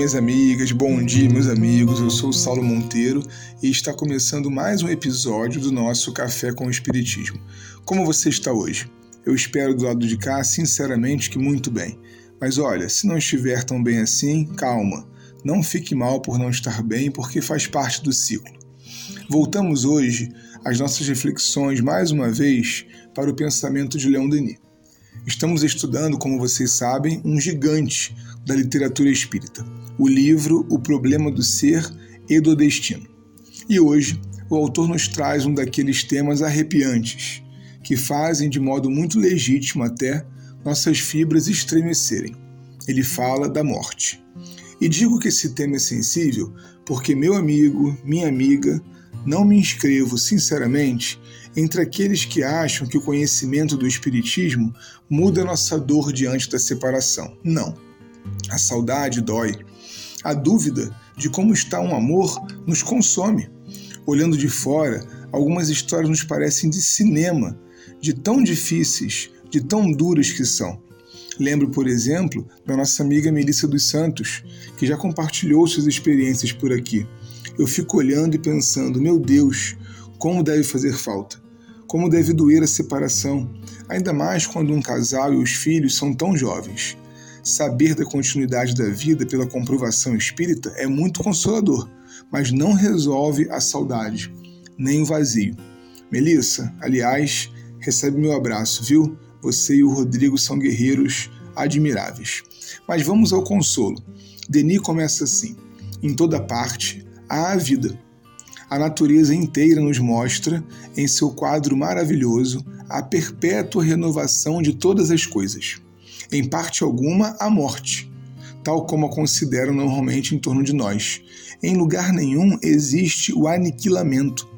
minhas amigas, bom dia, meus amigos. Eu sou o Saulo Monteiro e está começando mais um episódio do nosso Café com o Espiritismo. Como você está hoje? Eu espero do lado de cá, sinceramente, que muito bem. Mas olha, se não estiver tão bem assim, calma. Não fique mal por não estar bem, porque faz parte do ciclo. Voltamos hoje às nossas reflexões, mais uma vez, para o pensamento de Leon Denis. Estamos estudando, como vocês sabem, um gigante da literatura espírita, o livro O Problema do Ser e do Destino. E hoje, o autor nos traz um daqueles temas arrepiantes, que fazem de modo muito legítimo até nossas fibras estremecerem. Ele fala da morte. E digo que esse tema é sensível porque, meu amigo, minha amiga, não me inscrevo, sinceramente, entre aqueles que acham que o conhecimento do Espiritismo muda nossa dor diante da separação. Não. A saudade dói. A dúvida de como está um amor nos consome. Olhando de fora, algumas histórias nos parecem de cinema, de tão difíceis, de tão duras que são. Lembro, por exemplo, da nossa amiga Melissa dos Santos, que já compartilhou suas experiências por aqui. Eu fico olhando e pensando, meu Deus, como deve fazer falta. Como deve doer a separação, ainda mais quando um casal e os filhos são tão jovens. Saber da continuidade da vida pela comprovação espírita é muito consolador, mas não resolve a saudade, nem o vazio. Melissa, aliás, recebe meu abraço, viu? Você e o Rodrigo são guerreiros admiráveis. Mas vamos ao consolo. Denis começa assim: em toda parte há a vida. A natureza inteira nos mostra, em seu quadro maravilhoso, a perpétua renovação de todas as coisas. Em parte alguma, a morte, tal como a consideram normalmente em torno de nós. Em lugar nenhum existe o aniquilamento.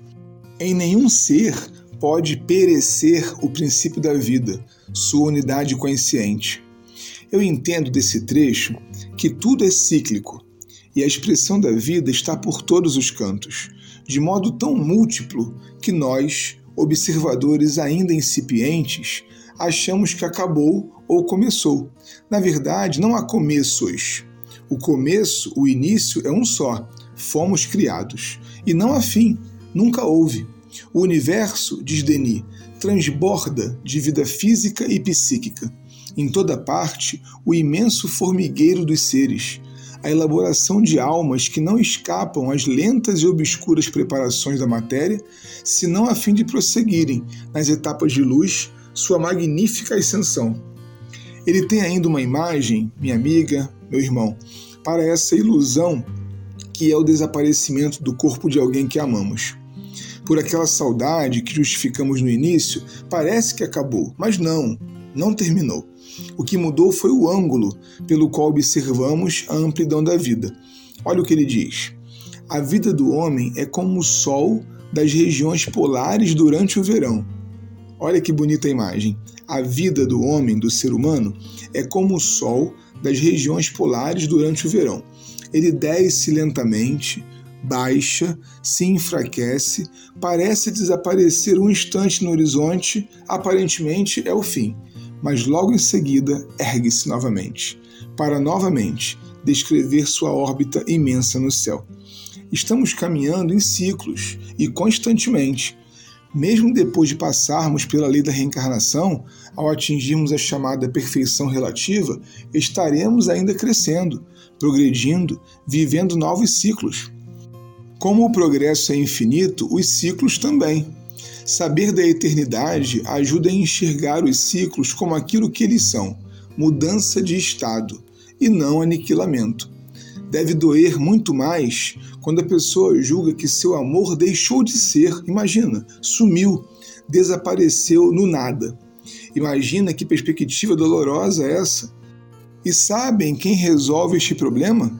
Em nenhum ser pode perecer o princípio da vida, sua unidade consciente. Eu entendo desse trecho que tudo é cíclico e a expressão da vida está por todos os cantos, de modo tão múltiplo que nós, observadores ainda incipientes, achamos que acabou ou começou. Na verdade, não há começos. O começo, o início é um só. Fomos criados. E não há fim. Nunca houve. O universo, diz Denis, transborda de vida física e psíquica. Em toda parte, o imenso formigueiro dos seres, a elaboração de almas que não escapam às lentas e obscuras preparações da matéria, senão a fim de prosseguirem, nas etapas de luz, sua magnífica ascensão. Ele tem ainda uma imagem, minha amiga, meu irmão, para essa ilusão que é o desaparecimento do corpo de alguém que amamos. Por aquela saudade que justificamos no início, parece que acabou, mas não, não terminou. O que mudou foi o ângulo pelo qual observamos a amplidão da vida. Olha o que ele diz: A vida do homem é como o sol das regiões polares durante o verão. Olha que bonita imagem. A vida do homem, do ser humano, é como o sol das regiões polares durante o verão. Ele desce lentamente, baixa, se enfraquece, parece desaparecer um instante no horizonte, aparentemente é o fim mas logo em seguida ergue-se novamente, para novamente descrever sua órbita imensa no céu. Estamos caminhando em ciclos e constantemente. Mesmo depois de passarmos pela lei da reencarnação, ao atingirmos a chamada perfeição relativa, estaremos ainda crescendo, progredindo, vivendo novos ciclos. Como o progresso é infinito, os ciclos também. Saber da eternidade ajuda a enxergar os ciclos como aquilo que eles são, mudança de estado, e não aniquilamento. Deve doer muito mais quando a pessoa julga que seu amor deixou de ser, imagina, sumiu, desapareceu no nada. Imagina que perspectiva dolorosa é essa. E sabem quem resolve este problema?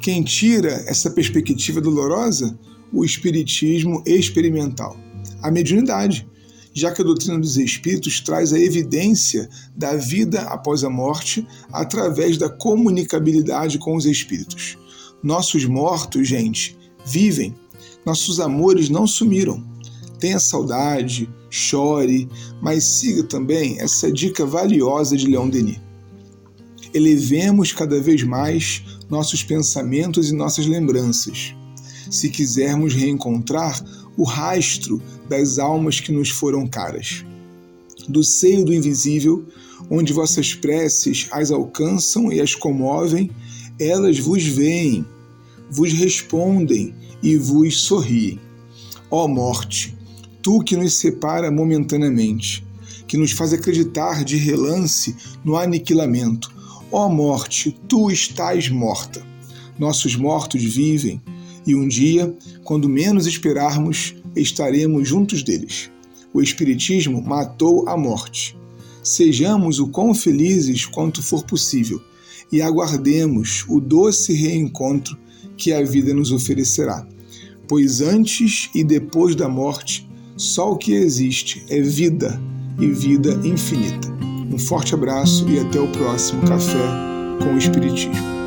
Quem tira essa perspectiva dolorosa? O Espiritismo experimental a mediunidade, já que a doutrina dos espíritos traz a evidência da vida após a morte através da comunicabilidade com os espíritos. Nossos mortos, gente, vivem. Nossos amores não sumiram. Tenha saudade, chore, mas siga também essa dica valiosa de Leon Denis. Elevemos cada vez mais nossos pensamentos e nossas lembranças, se quisermos reencontrar o rastro das almas que nos foram caras. Do seio do invisível, onde vossas preces as alcançam e as comovem, elas vos veem, vos respondem e vos sorriem. Ó morte, tu que nos separa momentaneamente, que nos faz acreditar de relance no aniquilamento. Ó morte, tu estás morta. Nossos mortos vivem, e um dia, quando menos esperarmos, estaremos juntos deles. O Espiritismo matou a morte. Sejamos o quão felizes quanto for possível e aguardemos o doce reencontro que a vida nos oferecerá. Pois antes e depois da morte, só o que existe é vida e vida infinita. Um forte abraço e até o próximo Café com o Espiritismo.